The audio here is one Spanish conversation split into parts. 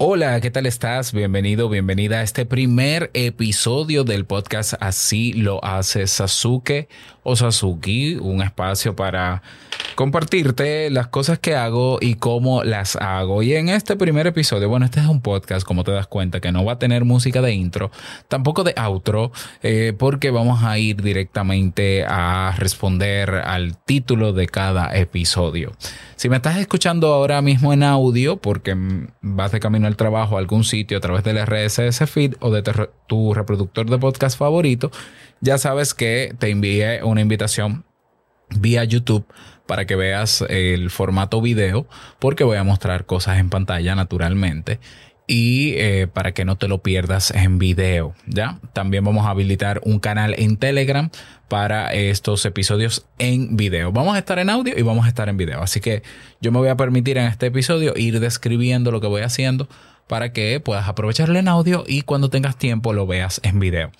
Hola, ¿qué tal estás? Bienvenido, bienvenida a este primer episodio del podcast Así lo hace Sasuke o Sasuki, un espacio para compartirte las cosas que hago y cómo las hago. Y en este primer episodio, bueno, este es un podcast, como te das cuenta, que no va a tener música de intro, tampoco de outro, eh, porque vamos a ir directamente a responder al título de cada episodio. Si me estás escuchando ahora mismo en audio, porque vas de camino al trabajo a algún sitio a través del RSS feed o de tu reproductor de podcast favorito, ya sabes que te envié una invitación vía YouTube para que veas el formato video, porque voy a mostrar cosas en pantalla naturalmente y eh, para que no te lo pierdas en video, ¿ya? También vamos a habilitar un canal en Telegram para estos episodios en video. Vamos a estar en audio y vamos a estar en video, así que yo me voy a permitir en este episodio ir describiendo lo que voy haciendo para que puedas aprovecharlo en audio y cuando tengas tiempo lo veas en video.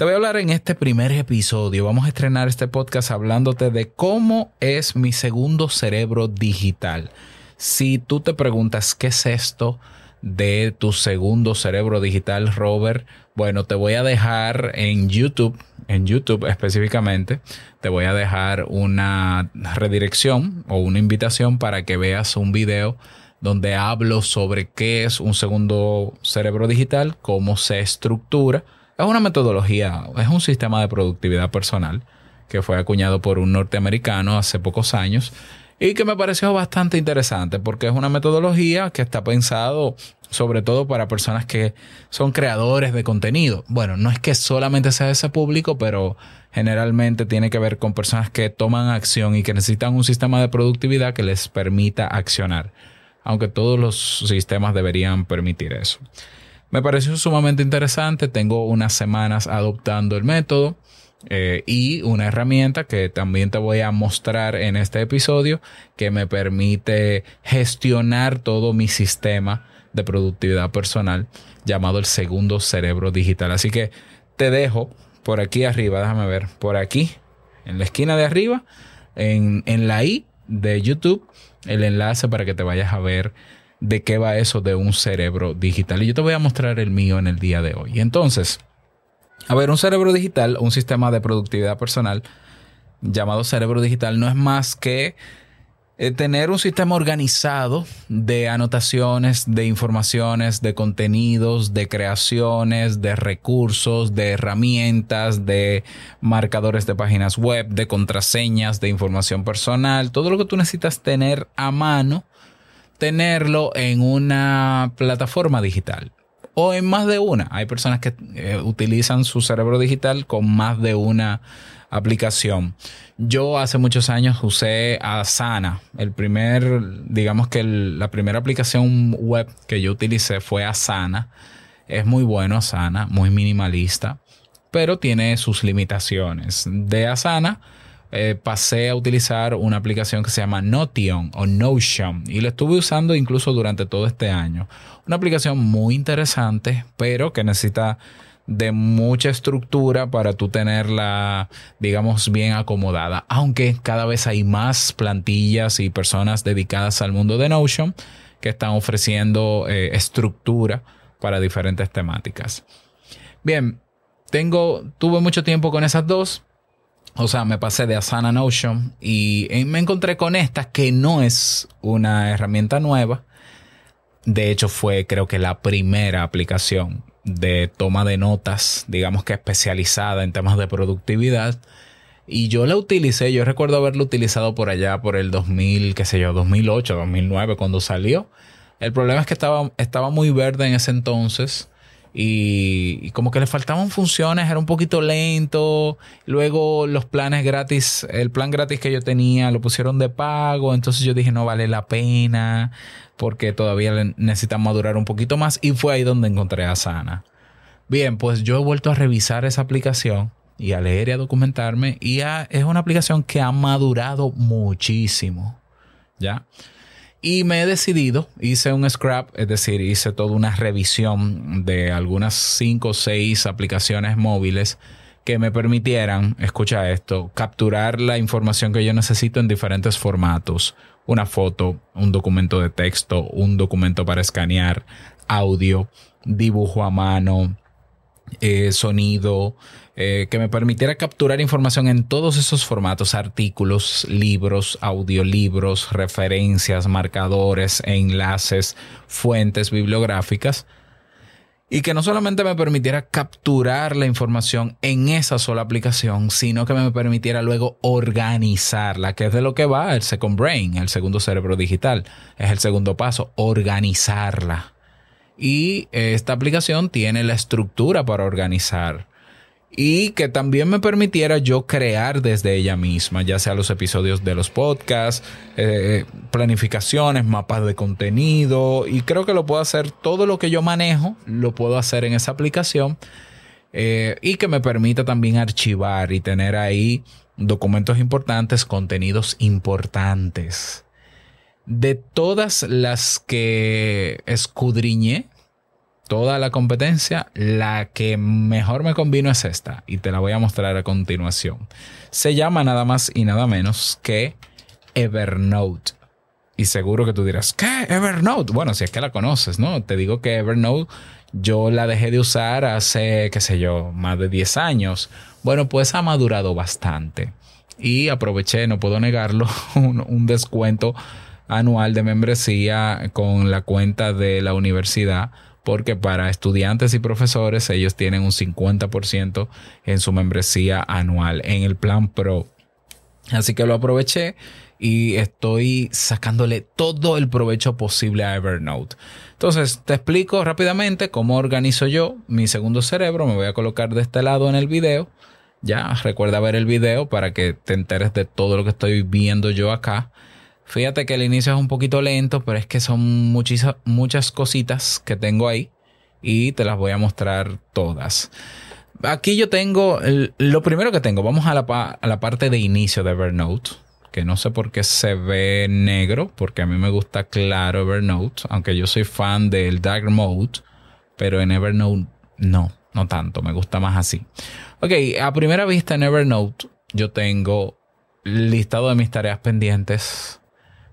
Te voy a hablar en este primer episodio, vamos a estrenar este podcast hablándote de cómo es mi segundo cerebro digital. Si tú te preguntas qué es esto de tu segundo cerebro digital, Robert, bueno, te voy a dejar en YouTube, en YouTube específicamente, te voy a dejar una redirección o una invitación para que veas un video donde hablo sobre qué es un segundo cerebro digital, cómo se estructura es una metodología, es un sistema de productividad personal que fue acuñado por un norteamericano hace pocos años y que me pareció bastante interesante porque es una metodología que está pensado sobre todo para personas que son creadores de contenido. Bueno, no es que solamente sea ese público, pero generalmente tiene que ver con personas que toman acción y que necesitan un sistema de productividad que les permita accionar, aunque todos los sistemas deberían permitir eso. Me pareció sumamente interesante. Tengo unas semanas adoptando el método eh, y una herramienta que también te voy a mostrar en este episodio que me permite gestionar todo mi sistema de productividad personal llamado el segundo cerebro digital. Así que te dejo por aquí arriba, déjame ver, por aquí, en la esquina de arriba, en, en la I de YouTube, el enlace para que te vayas a ver de qué va eso de un cerebro digital. Y yo te voy a mostrar el mío en el día de hoy. Entonces, a ver, un cerebro digital, un sistema de productividad personal llamado cerebro digital, no es más que eh, tener un sistema organizado de anotaciones, de informaciones, de contenidos, de creaciones, de recursos, de herramientas, de marcadores de páginas web, de contraseñas, de información personal, todo lo que tú necesitas tener a mano tenerlo en una plataforma digital o en más de una. Hay personas que eh, utilizan su cerebro digital con más de una aplicación. Yo hace muchos años usé Asana. El primer, digamos que la primera aplicación web que yo utilicé fue Asana. Es muy bueno Asana, muy minimalista, pero tiene sus limitaciones. De Asana eh, pasé a utilizar una aplicación que se llama Notion o Notion y la estuve usando incluso durante todo este año. Una aplicación muy interesante, pero que necesita de mucha estructura para tú tenerla, digamos, bien acomodada. Aunque cada vez hay más plantillas y personas dedicadas al mundo de Notion que están ofreciendo eh, estructura para diferentes temáticas. Bien, tengo, tuve mucho tiempo con esas dos o sea, me pasé de Asana Notion y me encontré con esta que no es una herramienta nueva. De hecho, fue creo que la primera aplicación de toma de notas, digamos que especializada en temas de productividad. Y yo la utilicé, yo recuerdo haberla utilizado por allá por el 2000, qué sé yo, 2008, 2009, cuando salió. El problema es que estaba, estaba muy verde en ese entonces y, como que le faltaban funciones, era un poquito lento. Luego los planes gratis, el plan gratis que yo tenía lo pusieron de pago, entonces yo dije no vale la pena porque todavía necesitan madurar un poquito más y fue ahí donde encontré a Sana. Bien, pues yo he vuelto a revisar esa aplicación y a leer y a documentarme y es una aplicación que ha madurado muchísimo. ¿Ya? Y me he decidido, hice un scrap, es decir, hice toda una revisión de algunas 5 o 6 aplicaciones móviles que me permitieran, escucha esto, capturar la información que yo necesito en diferentes formatos. Una foto, un documento de texto, un documento para escanear, audio, dibujo a mano, eh, sonido, eh, que me permitiera capturar información en todos esos formatos, artículos, libros, audiolibros, referencias, marcadores, enlaces, fuentes bibliográficas. Y que no solamente me permitiera capturar la información en esa sola aplicación, sino que me permitiera luego organizarla, que es de lo que va el Second Brain, el segundo cerebro digital. Es el segundo paso, organizarla. Y esta aplicación tiene la estructura para organizar y que también me permitiera yo crear desde ella misma, ya sea los episodios de los podcasts, eh, planificaciones, mapas de contenido y creo que lo puedo hacer todo lo que yo manejo, lo puedo hacer en esa aplicación eh, y que me permita también archivar y tener ahí documentos importantes, contenidos importantes. De todas las que escudriñé, toda la competencia, la que mejor me convino es esta y te la voy a mostrar a continuación. Se llama nada más y nada menos que Evernote. Y seguro que tú dirás, ¿qué? Evernote. Bueno, si es que la conoces, ¿no? Te digo que Evernote yo la dejé de usar hace, qué sé yo, más de 10 años. Bueno, pues ha madurado bastante. Y aproveché, no puedo negarlo, un, un descuento anual de membresía con la cuenta de la universidad porque para estudiantes y profesores ellos tienen un 50% en su membresía anual en el plan Pro. Así que lo aproveché y estoy sacándole todo el provecho posible a Evernote. Entonces, te explico rápidamente cómo organizo yo mi segundo cerebro. Me voy a colocar de este lado en el video. Ya, recuerda ver el video para que te enteres de todo lo que estoy viendo yo acá. Fíjate que el inicio es un poquito lento, pero es que son muchas, cositas que tengo ahí y te las voy a mostrar todas. Aquí yo tengo, lo primero que tengo, vamos a la, a la parte de inicio de Evernote, que no sé por qué se ve negro, porque a mí me gusta claro Evernote, aunque yo soy fan del Dark Mode, pero en Evernote no, no tanto, me gusta más así. Ok, a primera vista en Evernote yo tengo listado de mis tareas pendientes,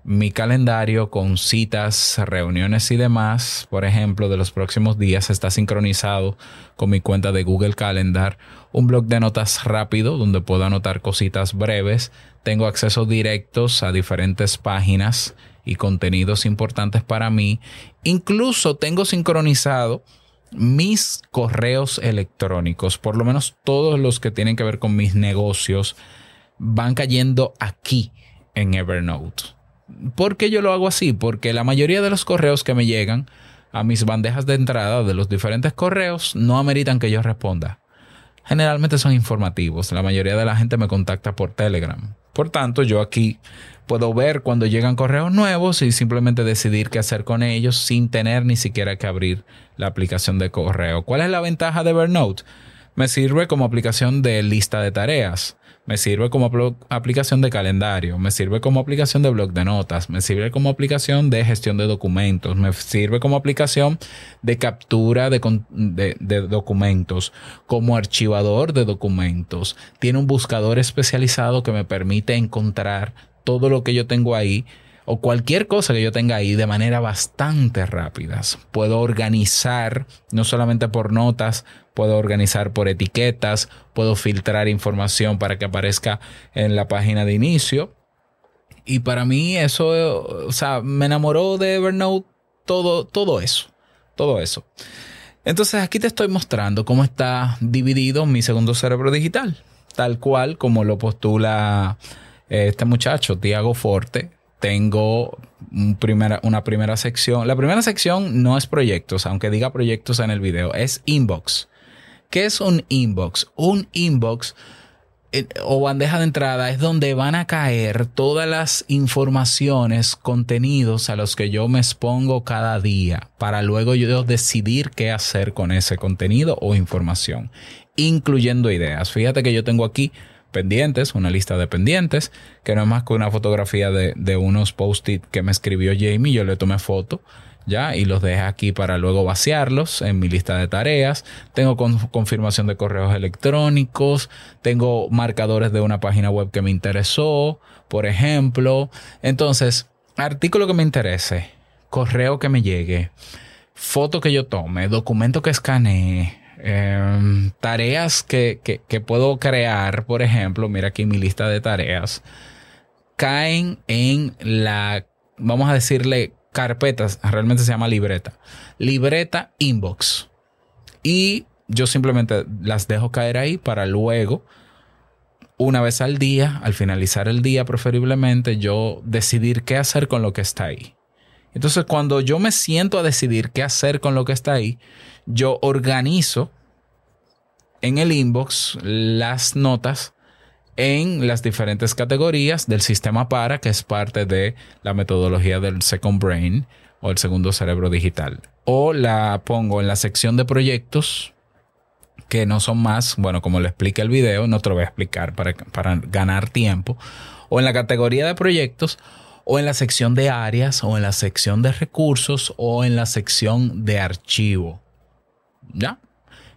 mi calendario con citas, reuniones y demás, por ejemplo, de los próximos días está sincronizado con mi cuenta de Google Calendar, un blog de notas rápido donde puedo anotar cositas breves, tengo acceso directos a diferentes páginas y contenidos importantes para mí, incluso tengo sincronizado mis correos electrónicos, por lo menos todos los que tienen que ver con mis negocios, van cayendo aquí en Evernote. ¿Por qué yo lo hago así? Porque la mayoría de los correos que me llegan a mis bandejas de entrada de los diferentes correos no ameritan que yo responda. Generalmente son informativos. La mayoría de la gente me contacta por Telegram. Por tanto, yo aquí puedo ver cuando llegan correos nuevos y simplemente decidir qué hacer con ellos sin tener ni siquiera que abrir la aplicación de correo. ¿Cuál es la ventaja de Evernote? Me sirve como aplicación de lista de tareas. Me sirve como aplicación de calendario, me sirve como aplicación de blog de notas, me sirve como aplicación de gestión de documentos, me sirve como aplicación de captura de, de, documentos, como archivador de documentos. Tiene un buscador especializado que me permite encontrar todo lo que yo tengo ahí o cualquier cosa que yo tenga ahí de manera bastante rápida. Puedo organizar no solamente por notas, puedo organizar por etiquetas, puedo filtrar información para que aparezca en la página de inicio. Y para mí eso, o sea, me enamoró de Evernote todo, todo eso, todo eso. Entonces aquí te estoy mostrando cómo está dividido mi segundo cerebro digital, tal cual como lo postula eh, este muchacho, Tiago Forte, tengo una primera sección. La primera sección no es proyectos, aunque diga proyectos en el video, es inbox. ¿Qué es un inbox? Un inbox eh, o bandeja de entrada es donde van a caer todas las informaciones, contenidos a los que yo me expongo cada día para luego yo decidir qué hacer con ese contenido o información, incluyendo ideas. Fíjate que yo tengo aquí pendientes, una lista de pendientes, que no es más que una fotografía de, unos post-it que me escribió Jamie, yo le tomé foto. ¿ya? Y los dejé aquí para luego vaciarlos en mi lista de tareas. Tengo confirmación de correos electrónicos, tengo marcadores de una página web que me interesó, por ejemplo. Entonces, artículo que me interese, correo que me llegue, foto que yo tome, documento que escanee, em, tareas que, que, puedo crear, por ejemplo, mira aquí mi lista de tareas, caen en la, vamos a decirle, carpetas, realmente se llama libreta, libreta inbox. Y yo simplemente las dejo caer ahí para luego, una vez al día, al finalizar el día preferiblemente, yo decidir qué hacer con lo que está ahí. Entonces, cuando yo me siento a decidir qué hacer con lo que está ahí, yo organizo en el inbox las notas en las diferentes categorías del sistema para, que es parte de la metodología del Second Brain o el segundo cerebro digital. O la pongo en la sección de proyectos, que no son más, bueno, como le explica el video, no te lo voy a explicar para, para ganar tiempo, o en la categoría de proyectos, o en la sección de áreas, o en la sección de recursos, o en la sección de archivo. ¿Ya?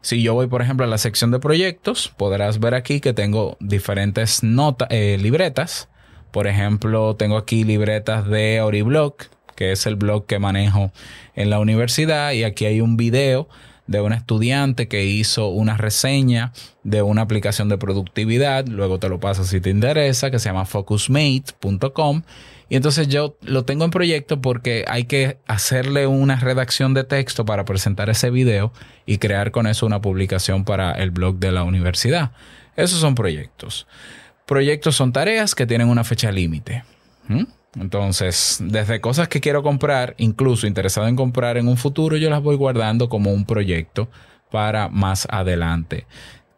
Si yo voy, por ejemplo, a la sección de proyectos, podrás ver aquí que tengo diferentes notas, eh, libretas. Por ejemplo, tengo aquí libretas de Oriblock, que es el blog que manejo en la universidad, y aquí hay un video de un estudiante que hizo una reseña de una aplicación de productividad, luego te lo paso si te interesa, que se llama focusmate.com y entonces yo lo tengo en proyecto porque hay que hacerle una redacción de texto para presentar ese video y crear con eso una publicación para el blog de la universidad. Esos son proyectos. Proyectos son tareas que tienen una fecha límite. Entonces, desde cosas que quiero comprar, incluso interesado en comprar en un futuro, yo las voy guardando como un proyecto para más adelante.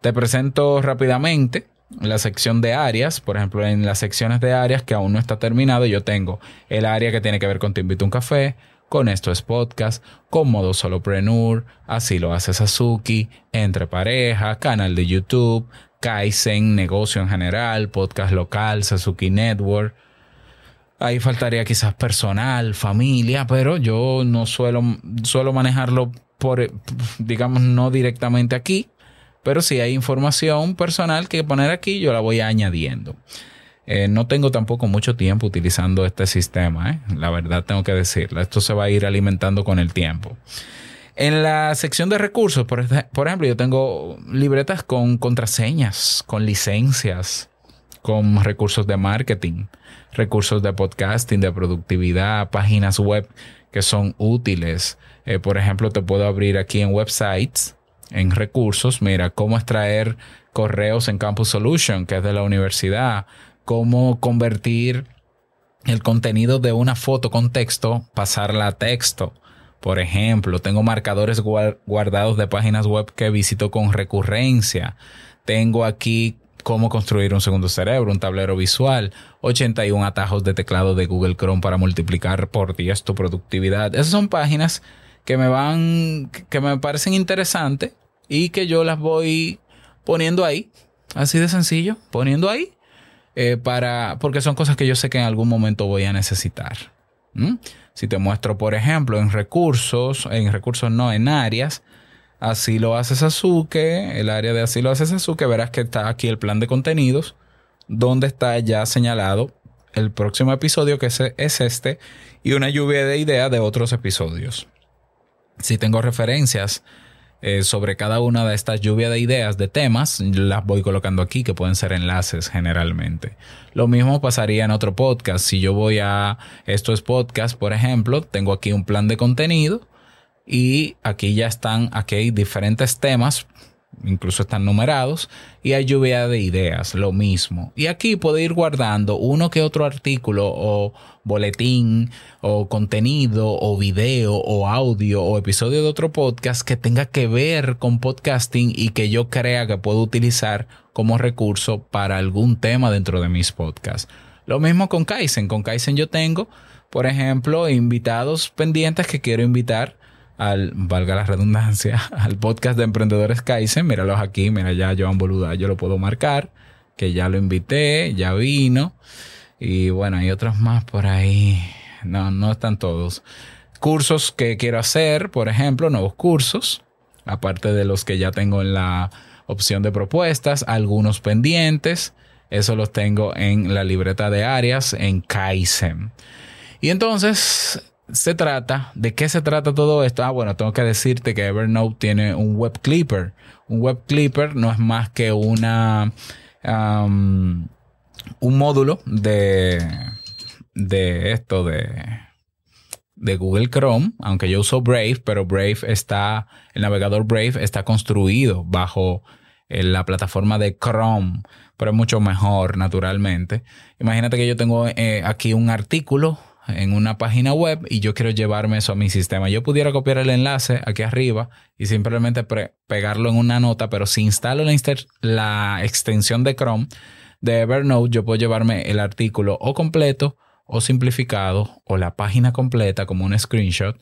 Te presento rápidamente la sección de áreas, por ejemplo, en las secciones de áreas que aún no está terminado, yo tengo el área que tiene que ver con Te invito un café, con esto es podcast, con modo solopreneur, así lo hace Sasuki, entre pareja, canal de YouTube, Kaizen, negocio en general, podcast local, Sasuki Network. Ahí faltaría quizás personal, familia, pero yo no suelo, suelo manejarlo por, digamos, no directamente aquí, pero si hay información personal que poner aquí, yo la voy añadiendo. Eh, no tengo tampoco mucho tiempo utilizando este sistema, ¿eh? la verdad tengo que decirlo. Esto se va a ir alimentando con el tiempo. En la sección de recursos, por, ejemplo, yo tengo libretas con contraseñas, con licencias, con recursos de marketing, recursos de podcasting, de productividad, páginas web que son útiles. Eh, por ejemplo, te puedo abrir aquí en websites en recursos, mira, cómo extraer correos en Campus Solution, que es de la universidad, cómo convertir el contenido de una foto con texto, pasarla a texto. Por ejemplo, tengo marcadores guardados de páginas web que visito con recurrencia. Tengo aquí cómo construir un segundo cerebro, un tablero visual, 81 atajos de teclado de Google Chrome para multiplicar por 10 tu productividad. Esas son páginas que me van, que me parecen interesantes y que yo las voy poniendo ahí, así de sencillo, poniendo ahí, eh, para, porque son cosas que yo sé que en algún momento voy a necesitar. Si te muestro, por ejemplo, en recursos, en recursos no, en áreas, así lo hace Sasuke, el área de así lo hace Sasuke, verás que está aquí el plan de contenidos, donde está ya señalado el próximo episodio, que es, es este, y una lluvia de ideas de otros episodios. Si tengo referencias eh, sobre cada una de estas lluvias de ideas, de temas, las voy colocando aquí, que pueden ser enlaces generalmente. Lo mismo pasaría en otro podcast. Si yo voy a esto es podcast, por ejemplo, tengo aquí un plan de contenido y aquí ya están, aquí hay diferentes temas incluso están numerados, y hay lluvia de ideas, lo mismo. Y aquí puedo ir guardando uno que otro artículo o boletín o contenido o video o audio o episodio de otro podcast que tenga que ver con podcasting y que yo crea que puedo utilizar como recurso para algún tema dentro de mis podcasts. Lo mismo con Kaizen. Con Kaizen yo tengo, por ejemplo, invitados pendientes que quiero invitar al, valga la redundancia, al podcast de Emprendedores Kaizen. Míralos aquí, mira ya Joan Boluda, yo lo puedo marcar, que ya lo invité, ya vino. Y bueno, hay otros más por ahí. No, no están todos. Cursos que quiero hacer, por ejemplo, nuevos cursos, aparte de los que ya tengo en la opción de propuestas, algunos pendientes. Eso los tengo en la libreta de áreas en Kaizen. Y entonces se trata, ¿de qué se trata todo esto? Ah, bueno, tengo que decirte que Evernote tiene un web clipper. Un web clipper no es más que una un módulo de, de esto de, de Google Chrome, aunque yo uso Brave, pero Brave está, el navegador Brave está construido bajo eh, la plataforma de Chrome, pero es mucho mejor naturalmente. Imagínate que yo tengo eh, aquí un artículo en una página web y yo quiero llevarme eso a mi sistema. Yo pudiera copiar el enlace aquí arriba y simplemente pegarlo en una nota, pero si instalo la, la extensión de Chrome de Evernote, yo puedo llevarme el artículo o completo o simplificado o la página completa como un screenshot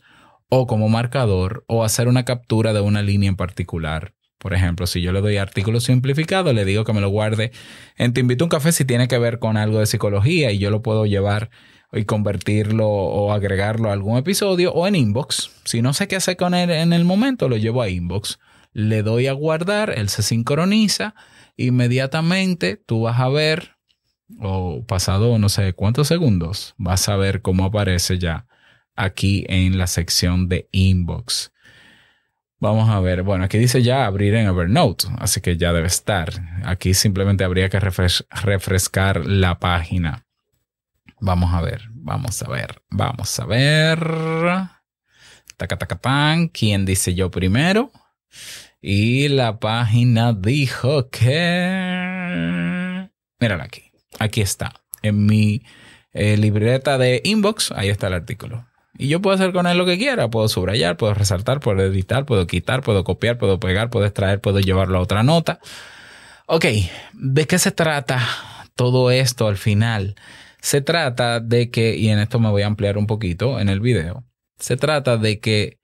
o como marcador o hacer una captura de una línea en particular. Por ejemplo, si yo le doy artículo simplificado, le digo que me lo guarde en Te invito a un café si tiene que ver con algo de psicología y yo lo puedo llevar y convertirlo o agregarlo a algún episodio o en inbox. Si no sé qué hacer con él en el momento, lo llevo a inbox. Le doy a guardar, él se sincroniza. Inmediatamente tú vas a ver, o pasado no sé cuántos segundos, vas a ver cómo aparece ya aquí en la sección de inbox. Vamos a ver, bueno, aquí dice ya abrir en Evernote, así que ya debe estar. Aquí simplemente habría que refrescar la página. Vamos a ver, vamos a ver, vamos a ver. Taca, taca, ¿Quién dice yo primero? Y la página dijo que... Mírala aquí. Aquí está. En mi eh, libreta de inbox, ahí está el artículo. Y yo puedo hacer con él lo que quiera. Puedo subrayar, puedo resaltar, puedo editar, puedo quitar, puedo copiar, puedo pegar, puedo extraer, puedo llevarlo a otra nota. Ok, ¿de qué se trata todo esto al final? Se trata de que, y en esto me voy a ampliar un poquito en el video, se trata de que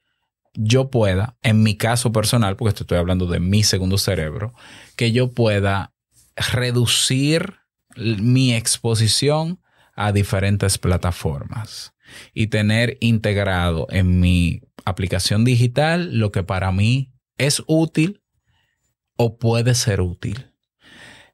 yo pueda, en mi caso personal, porque estoy hablando de mi segundo cerebro, que yo pueda reducir mi exposición a diferentes plataformas y tener integrado en mi aplicación digital lo que para mí es útil o puede ser útil.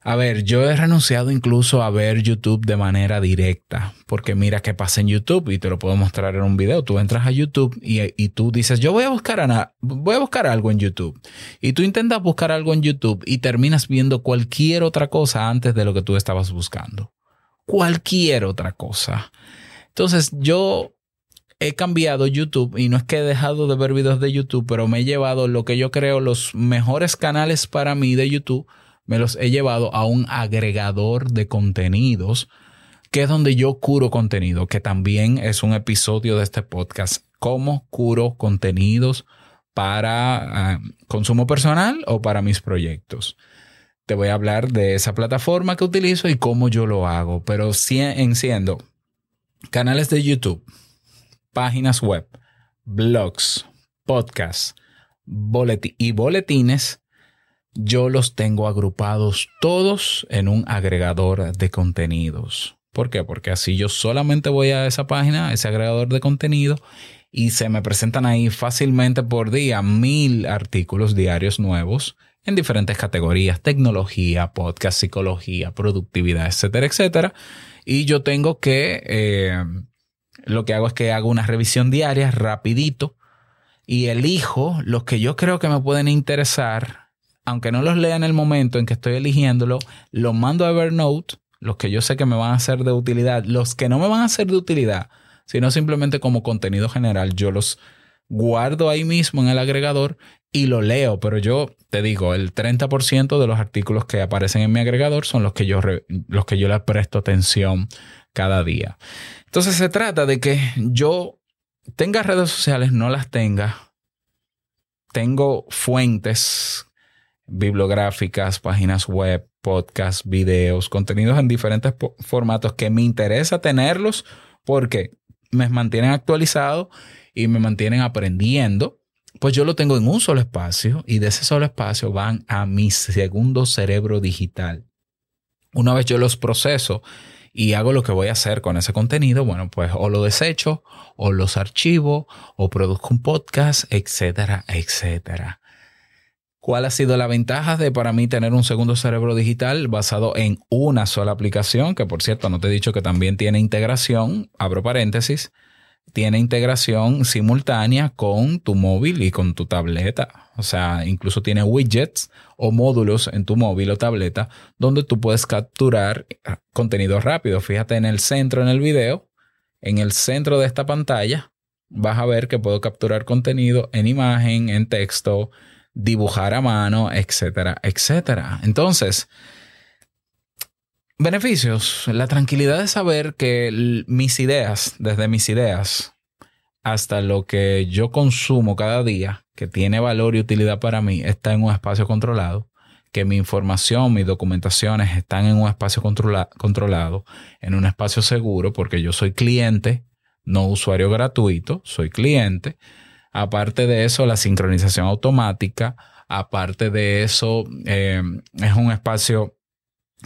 A ver, yo he renunciado incluso a ver YouTube de manera directa, porque mira qué pasa en YouTube y te lo puedo mostrar en un video. Tú entras a YouTube y, tú dices, yo voy a buscar voy a buscar algo en YouTube. Y tú intentas buscar algo en YouTube y terminas viendo cualquier otra cosa antes de lo que tú estabas buscando. Cualquier otra cosa. Entonces yo he cambiado YouTube y no es que he dejado de ver videos de YouTube, pero me he llevado lo que yo creo los mejores canales para mí de YouTube me los he llevado a un agregador de contenidos, que es donde yo curo contenido, que también es un episodio de este podcast, cómo curo contenidos para ah, consumo personal o para mis proyectos. Te voy a hablar de esa plataforma que utilizo y cómo yo lo hago, pero enciendo canales de YouTube, páginas web, blogs, podcasts y boletines yo los tengo agrupados todos en un agregador de contenidos. ¿Por qué? Porque así yo solamente voy a esa página, ese agregador de contenido, y se me presentan ahí fácilmente por día mil artículos diarios nuevos en diferentes categorías, tecnología, podcast, psicología, productividad, etcétera, etcétera. Y yo tengo que, eh, lo que hago es que hago una revisión diaria rapidito y elijo los que yo creo que me pueden interesar. Aunque no los lea en el momento en que estoy eligiéndolo, los mando a Evernote, los que yo sé que me van a ser de utilidad, los que no me van a ser de utilidad, sino simplemente como contenido general, yo los guardo ahí mismo en el agregador y lo leo, pero yo te digo, el 30% de los artículos que aparecen en mi agregador son los que yo, los que yo le presto atención cada día. Entonces se trata de que yo tenga redes sociales, no las tenga, tengo fuentes bibliográficas, páginas web, podcasts, videos, contenidos en diferentes formatos que me interesa tenerlos porque me mantienen actualizado y me mantienen aprendiendo. Pues yo lo tengo en un solo espacio y de ese solo espacio van a mi segundo cerebro digital. Una vez yo los proceso y hago lo que voy a hacer con ese contenido, bueno, pues o lo desecho, o los archivo, o produzco un podcast, etcétera, etcétera. ¿Cuál ha sido la ventaja de para mí tener un segundo cerebro digital basado en una sola aplicación? Que por cierto, no te he dicho que también tiene integración, abro paréntesis, tiene integración simultánea con tu móvil y con tu tableta. O sea, incluso tiene widgets o módulos en tu móvil o tableta donde tú puedes capturar contenido rápido. Fíjate en el centro en el video, en el centro de esta pantalla, vas a ver que puedo capturar contenido en imagen, en texto, dibujar a mano, etcétera, etcétera. Entonces, beneficios, la tranquilidad de saber que mis ideas, desde mis ideas hasta lo que yo consumo cada día, que tiene valor y utilidad para mí, está en un espacio controlado, que mi información, mis documentaciones están en un espacio controlado, en un espacio seguro, porque yo soy cliente, no usuario gratuito, soy cliente. Aparte de eso, la sincronización automática. Aparte de eso, eh, es un espacio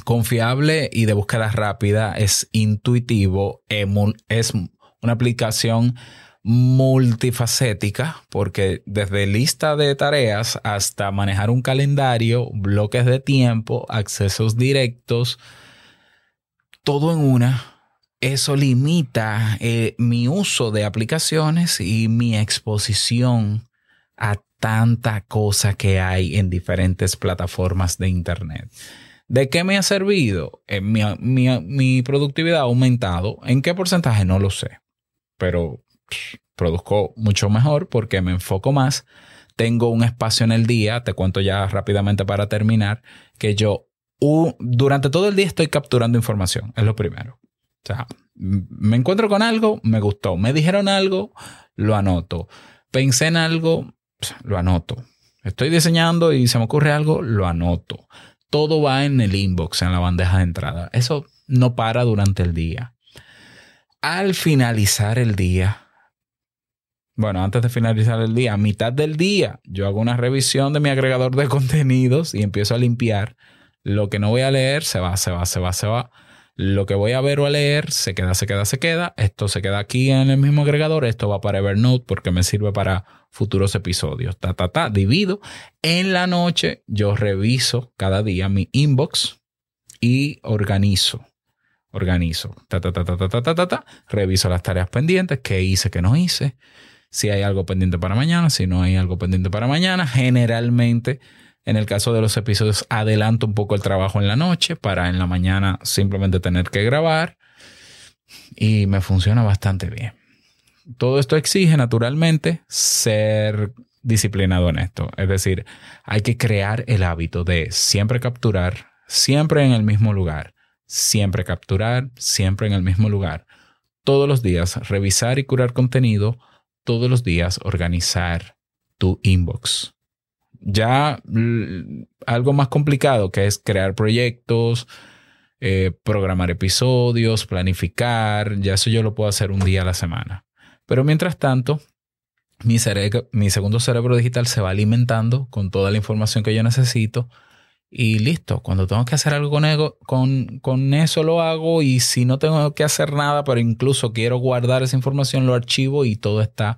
confiable y de búsqueda rápida. Es intuitivo. Es una aplicación multifacética porque desde lista de tareas hasta manejar un calendario, bloques de tiempo, accesos directos, todo en una eso limita eh, mi uso de aplicaciones y mi exposición a tanta cosa que hay en diferentes plataformas de Internet. ¿De qué me ha servido? Eh, mi, productividad ha aumentado. ¿En qué porcentaje? No lo sé. Pero produzco mucho mejor porque me enfoco más. Tengo un espacio en el día, te cuento ya rápidamente para terminar, que yo durante todo el día estoy capturando información. Es lo primero. O sea, me encuentro con algo, me gustó. Me dijeron algo, lo anoto. Pensé en algo, lo anoto. Estoy diseñando y se me ocurre algo, lo anoto. Todo va en el inbox, en la bandeja de entrada. Eso no para durante el día. Al finalizar el día, bueno, antes de finalizar el día, a mitad del día, yo hago una revisión de mi agregador de contenidos y empiezo a limpiar. Lo que no voy a leer se va, se va, se va, se va lo que voy a ver o a leer se queda, se queda, se queda. Esto se queda aquí en el mismo agregador. Esto va para Evernote porque me sirve para futuros episodios. Ta, ta, ta, divido. En la noche yo reviso cada día mi inbox y organizo. Organizo. Ta, ta, ta, ta, ta, ta, ta, ta, Reviso las tareas pendientes. ¿Qué hice, qué no hice? Si hay algo pendiente para mañana, si no hay algo pendiente para mañana. Generalmente en el caso de los episodios, adelanto un poco el trabajo en la noche para en la mañana simplemente tener que grabar. Y me funciona bastante bien. Todo esto exige naturalmente ser disciplinado en esto. Es decir, hay que crear el hábito de siempre capturar, siempre en el mismo lugar, siempre capturar, siempre en el mismo lugar. Todos los días revisar y curar contenido, todos los días organizar tu inbox ya algo más complicado que es crear proyectos, eh, programar episodios, planificar, ya eso yo lo puedo hacer un día a la semana. Pero mientras tanto, mi, mi segundo cerebro digital se va alimentando con toda la información que yo necesito y listo. Cuando tengo que hacer algo con, con, con, eso lo hago y si no tengo que hacer nada, pero incluso quiero guardar esa información, lo archivo y todo está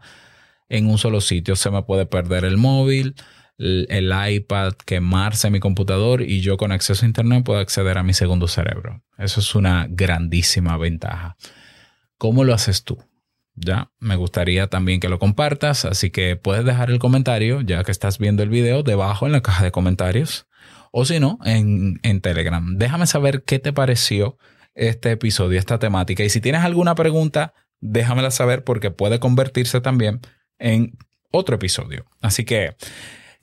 en un solo sitio. Se me puede perder el móvil el iPad, quemarse mi computador y yo con acceso a Internet puedo acceder a mi segundo cerebro. Eso es una grandísima ventaja. ¿Cómo lo haces tú? Ya, me gustaría también que lo compartas, así que puedes dejar el comentario, ya que estás viendo el video, debajo en la caja de comentarios, o si no, en, en Telegram. Déjame saber qué te pareció este episodio, esta temática, y si tienes alguna pregunta, déjamela saber porque puede convertirse también en otro episodio. Así que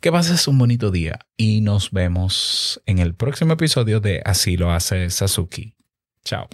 que pases un bonito día y nos vemos en el próximo episodio de Así lo hace Sasuki. Chao.